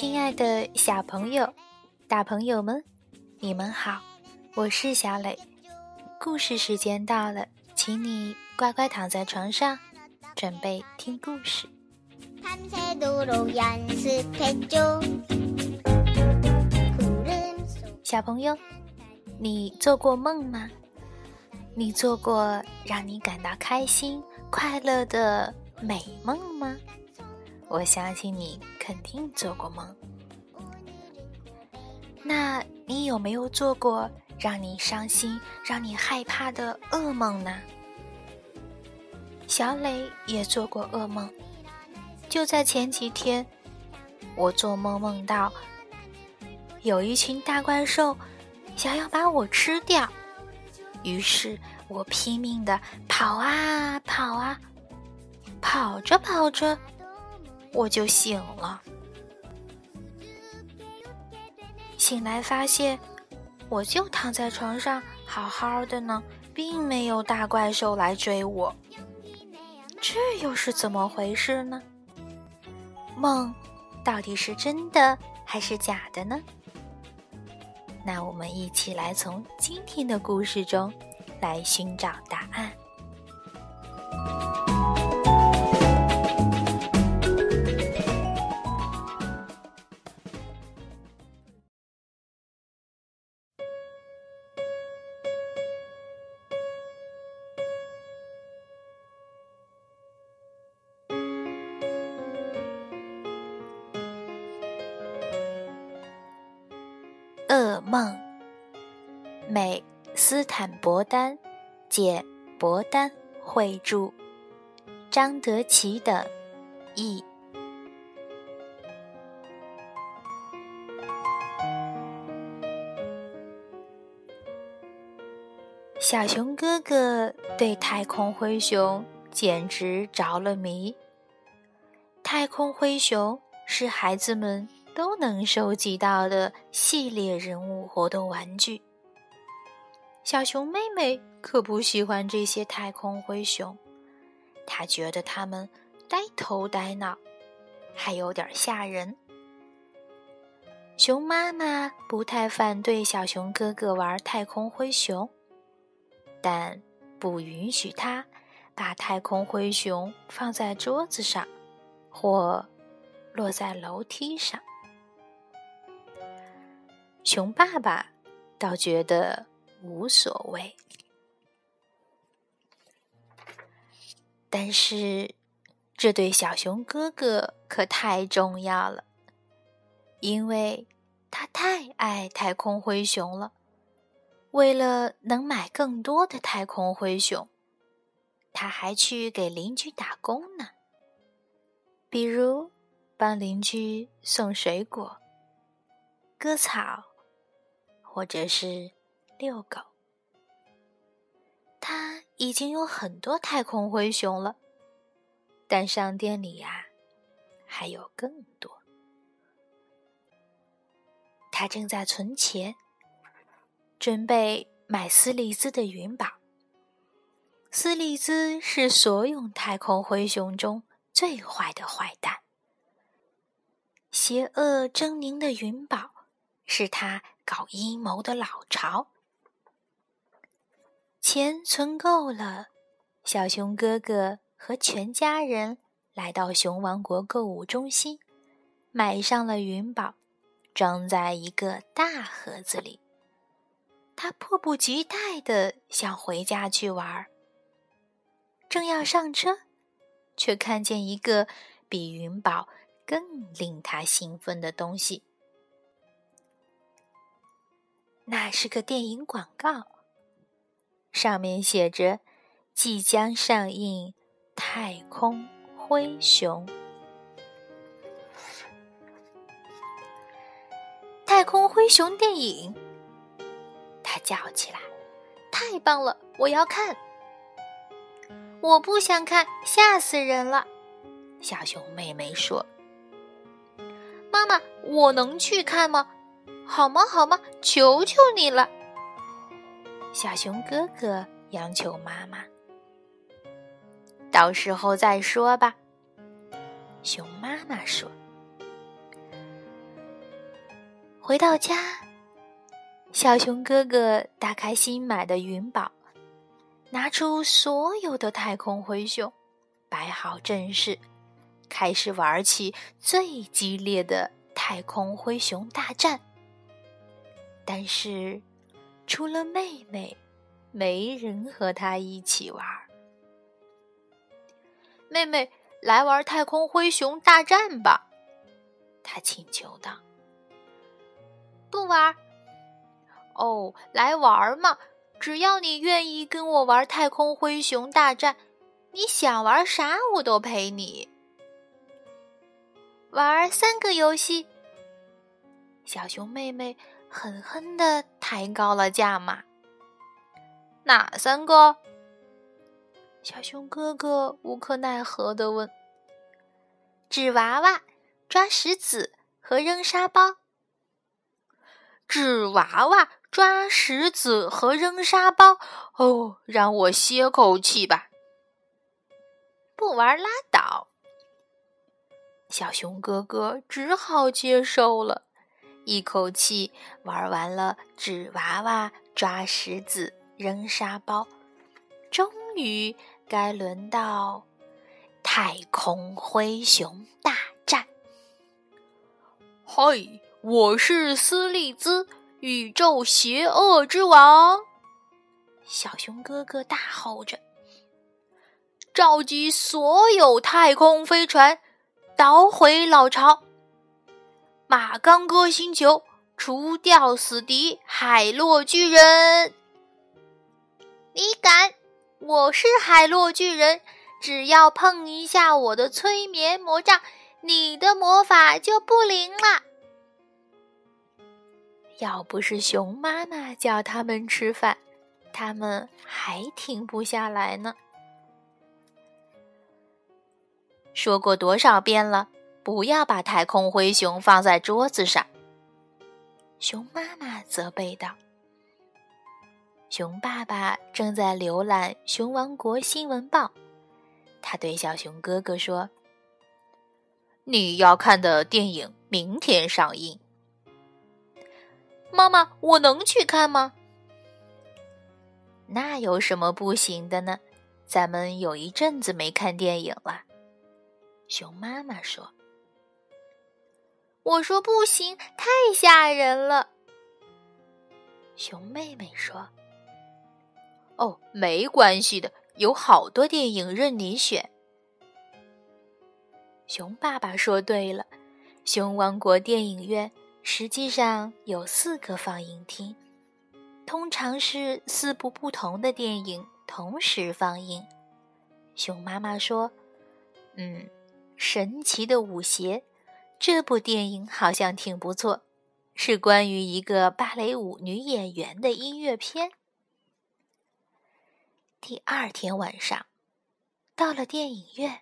亲爱的小朋友、大朋友们，你们好，我是小磊。故事时间到了，请你乖乖躺在床上，准备听故事。小朋友，你做过梦吗？你做过让你感到开心、快乐的美梦吗？我相信你肯定做过梦。那你有没有做过让你伤心、让你害怕的噩梦呢？小磊也做过噩梦。就在前几天，我做梦梦到有一群大怪兽想要把我吃掉，于是我拼命的跑啊跑啊，跑着跑着我就醒了。醒来发现，我就躺在床上好好的呢，并没有大怪兽来追我。这又是怎么回事呢？梦到底是真的还是假的呢？那我们一起来从今天的故事中来寻找答案。伯丹，简伯丹绘著，张德奇等译。小熊哥哥对太空灰熊简直着了迷。太空灰熊是孩子们。都能收集到的系列人物活动玩具。小熊妹妹可不喜欢这些太空灰熊，她觉得它们呆头呆脑，还有点吓人。熊妈妈不太反对小熊哥哥玩太空灰熊，但不允许他把太空灰熊放在桌子上，或落在楼梯上。熊爸爸倒觉得无所谓，但是这对小熊哥哥可太重要了，因为他太爱太空灰熊了。为了能买更多的太空灰熊，他还去给邻居打工呢，比如帮邻居送水果、割草。或者是遛狗，他已经有很多太空灰熊了，但商店里呀还有更多。他正在存钱，准备买斯利兹的云宝。斯利兹是所有太空灰熊中最坏的坏蛋，邪恶狰狞的云宝是他。搞阴谋的老巢，钱存够了，小熊哥哥和全家人来到熊王国购物中心，买上了云宝，装在一个大盒子里。他迫不及待的想回家去玩，正要上车，却看见一个比云宝更令他兴奋的东西。那是个电影广告，上面写着“即将上映太空灰熊”。太空灰熊电影，他叫起来：“太棒了，我要看！”我不想看，吓死人了。小熊妹妹说：“妈妈，我能去看吗？”好吗？好吗？求求你了，小熊哥哥央求妈妈。到时候再说吧，熊妈妈说。回到家，小熊哥哥打开新买的云宝，拿出所有的太空灰熊，摆好阵势，开始玩起最激烈的太空灰熊大战。但是，除了妹妹，没人和他一起玩。妹妹，来玩太空灰熊大战吧！他请求道。不玩。哦，来玩嘛！只要你愿意跟我玩太空灰熊大战，你想玩啥我都陪你。玩三个游戏。小熊妹妹狠狠的抬高了价码。哪三个？小熊哥哥无可奈何的问。纸娃娃、抓石子和扔沙包。纸娃娃、抓石子和扔沙包。哦，让我歇口气吧。不玩拉倒。小熊哥哥只好接受了，一口气玩完了纸娃娃、抓石子、扔沙包，终于该轮到太空灰熊大战。嗨，我是斯利兹，宇宙邪恶之王！小熊哥哥大吼着，召集所有太空飞船。捣毁老巢，马刚哥星球，除掉死敌海洛巨人。你敢？我是海洛巨人，只要碰一下我的催眠魔杖，你的魔法就不灵了。要不是熊妈妈叫他们吃饭，他们还停不下来呢。说过多少遍了，不要把太空灰熊放在桌子上。熊妈妈责备道。熊爸爸正在浏览《熊王国新闻报》，他对小熊哥哥说：“你要看的电影明天上映。”妈妈，我能去看吗？那有什么不行的呢？咱们有一阵子没看电影了。熊妈妈说：“我说不行，太吓人了。”熊妹妹说：“哦，没关系的，有好多电影任你选。”熊爸爸说：“对了，熊王国电影院实际上有四个放映厅，通常是四部不同的电影同时放映。”熊妈妈说：“嗯。”神奇的舞鞋，这部电影好像挺不错，是关于一个芭蕾舞女演员的音乐片。第二天晚上，到了电影院，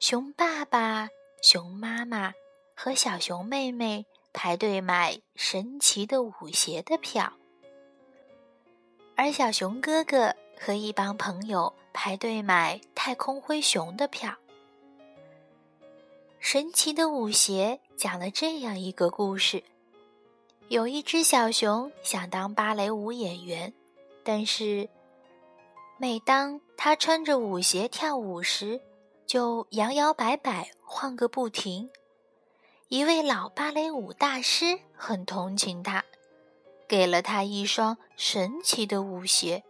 熊爸爸、熊妈妈和小熊妹妹排队买神奇的舞鞋的票，而小熊哥哥和一帮朋友排队买太空灰熊的票。神奇的舞鞋讲了这样一个故事：有一只小熊想当芭蕾舞演员，但是每当它穿着舞鞋跳舞时，就摇摇摆摆，晃个不停。一位老芭蕾舞大师很同情他，给了他一双神奇的舞鞋。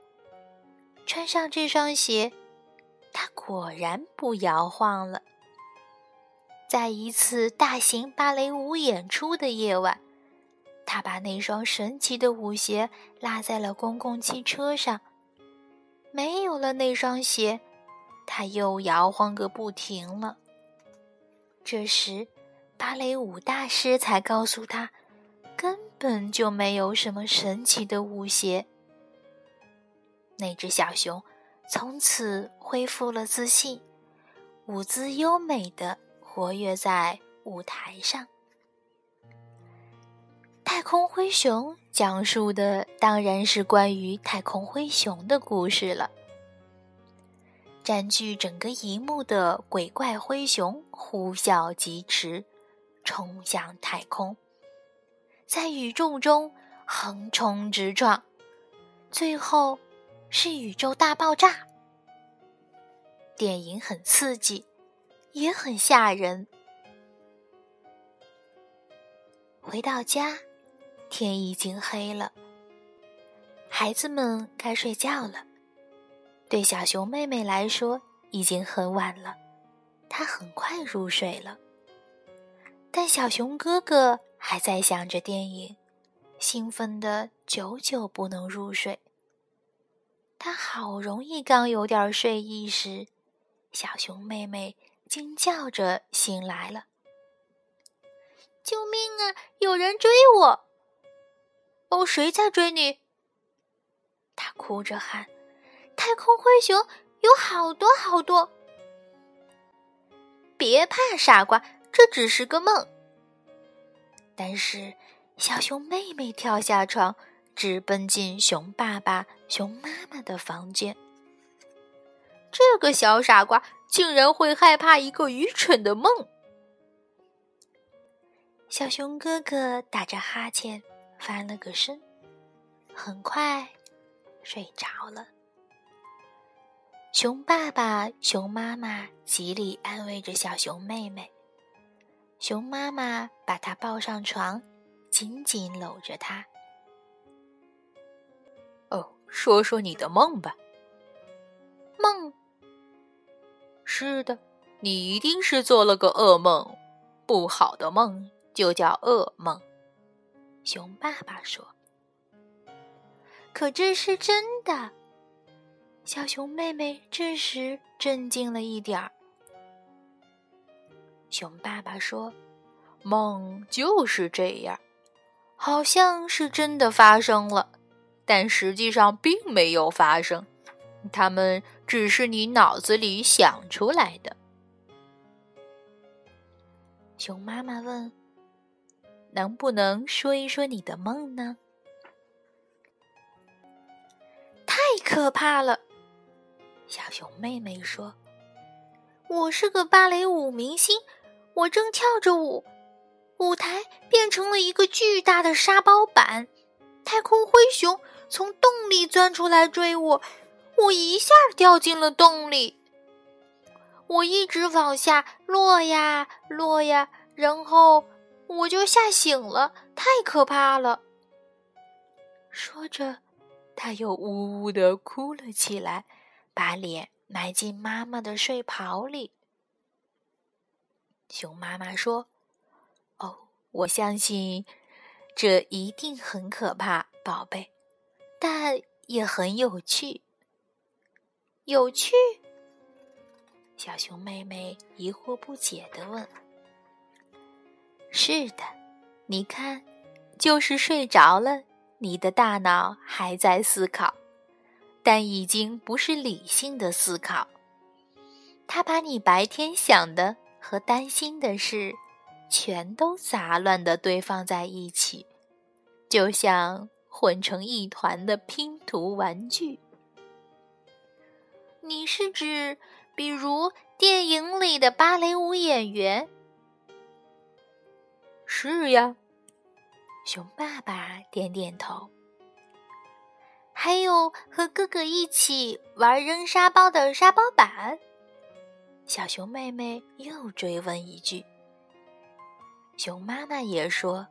穿上这双鞋，他果然不摇晃了。在一次大型芭蕾舞演出的夜晚，他把那双神奇的舞鞋落在了公共汽车上。没有了那双鞋，他又摇晃个不停了。这时，芭蕾舞大师才告诉他，根本就没有什么神奇的舞鞋。那只小熊从此恢复了自信，舞姿优美的。活跃在舞台上，太空灰熊讲述的当然是关于太空灰熊的故事了。占据整个荧幕的鬼怪灰熊呼啸疾驰，冲向太空，在宇宙中横冲直撞，最后是宇宙大爆炸。电影很刺激，也很吓人。回到家，天已经黑了，孩子们该睡觉了。对小熊妹妹来说，已经很晚了，她很快入睡了。但小熊哥哥还在想着电影，兴奋的久久不能入睡。他好容易刚有点睡意时，小熊妹妹惊叫着醒来了。救命啊！有人追我！哦，谁在追你？他哭着喊：“太空灰熊有好多好多！”别怕，傻瓜，这只是个梦。但是，小熊妹妹跳下床，直奔进熊爸爸、熊妈妈的房间。这个小傻瓜竟然会害怕一个愚蠢的梦。小熊哥哥打着哈欠，翻了个身，很快睡着了。熊爸爸、熊妈妈极力安慰着小熊妹妹。熊妈妈把她抱上床，紧紧搂着她。哦，说说你的梦吧。梦？是的，你一定是做了个噩梦，不好的梦。就叫噩梦，熊爸爸说。可这是真的。小熊妹妹这时镇静了一点儿。熊爸爸说：“梦就是这样，好像是真的发生了，但实际上并没有发生，它们只是你脑子里想出来的。”熊妈妈问。能不能说一说你的梦呢？太可怕了！小熊妹妹说：“我是个芭蕾舞明星，我正跳着舞，舞台变成了一个巨大的沙包板，太空灰熊从洞里钻出来追我，我一下掉进了洞里，我一直往下落呀落呀，然后……”我就吓醒了，太可怕了。说着，他又呜呜的哭了起来，把脸埋进妈妈的睡袍里。熊妈妈说：“哦，我相信这一定很可怕，宝贝，但也很有趣。有趣？”小熊妹妹疑惑不解的问。是的，你看，就是睡着了，你的大脑还在思考，但已经不是理性的思考。他把你白天想的和担心的事，全都杂乱的堆放在一起，就像混成一团的拼图玩具。你是指，比如电影里的芭蕾舞演员？是呀，熊爸爸点点头。还有和哥哥一起玩扔沙包的沙包板。小熊妹妹又追问一句。熊妈妈也说，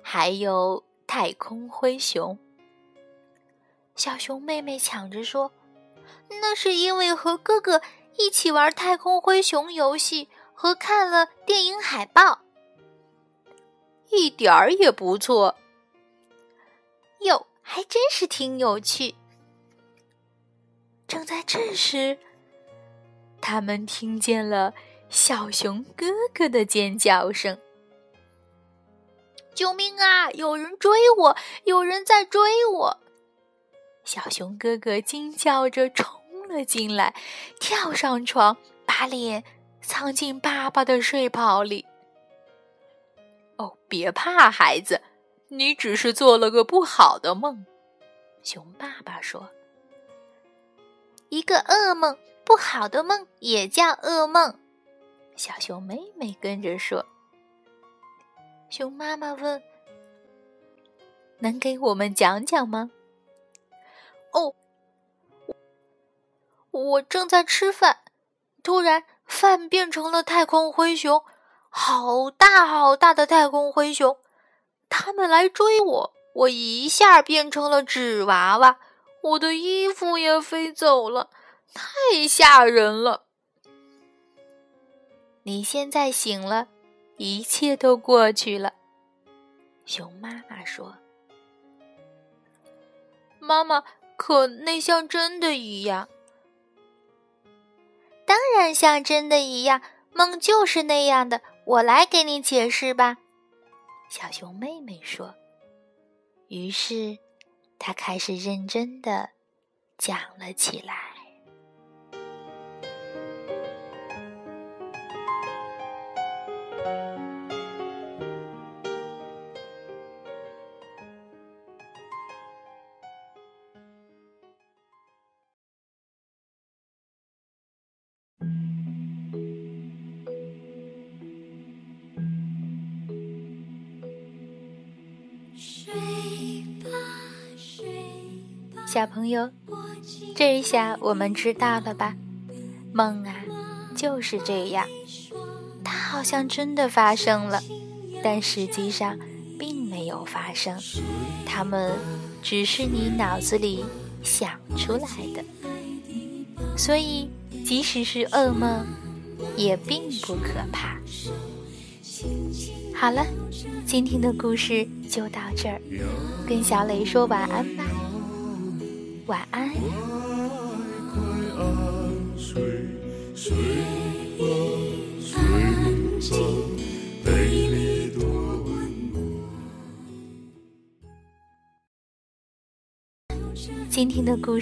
还有太空灰熊。小熊妹妹抢着说：“那是因为和哥哥一起玩太空灰熊游戏和看了电影海报。”一点儿也不错，哟，还真是挺有趣。正在这时，他们听见了小熊哥哥的尖叫声：“救命啊！有人追我，有人在追我！”小熊哥哥惊叫着冲了进来，跳上床，把脸藏进爸爸的睡袍里。哦，别怕，孩子，你只是做了个不好的梦。”熊爸爸说，“一个噩梦，不好的梦也叫噩梦。”小熊妹妹跟着说。熊妈妈问：“能给我们讲讲吗？哦，我正在吃饭，突然饭变成了太空灰熊，好大好大的太空灰熊，他们来追我，我一下变成了纸娃娃，我的衣服也飞走了，太吓人了。你现在醒了，一切都过去了。熊妈妈说：“妈妈，可那像真的一样？当然像真的一样，梦就是那样的。我来给你解释吧。”小熊妹妹说。于是，她开始认真的讲了起来。小朋友，这一下我们知道了吧？梦啊，就是这样，它好像真的发生了，但实际上并没有发生，它们只是你脑子里想出来的。所以，即使是噩梦，也并不可怕。好了，今天的故事就到这儿，跟小磊说晚安吧。晚安。今天的故事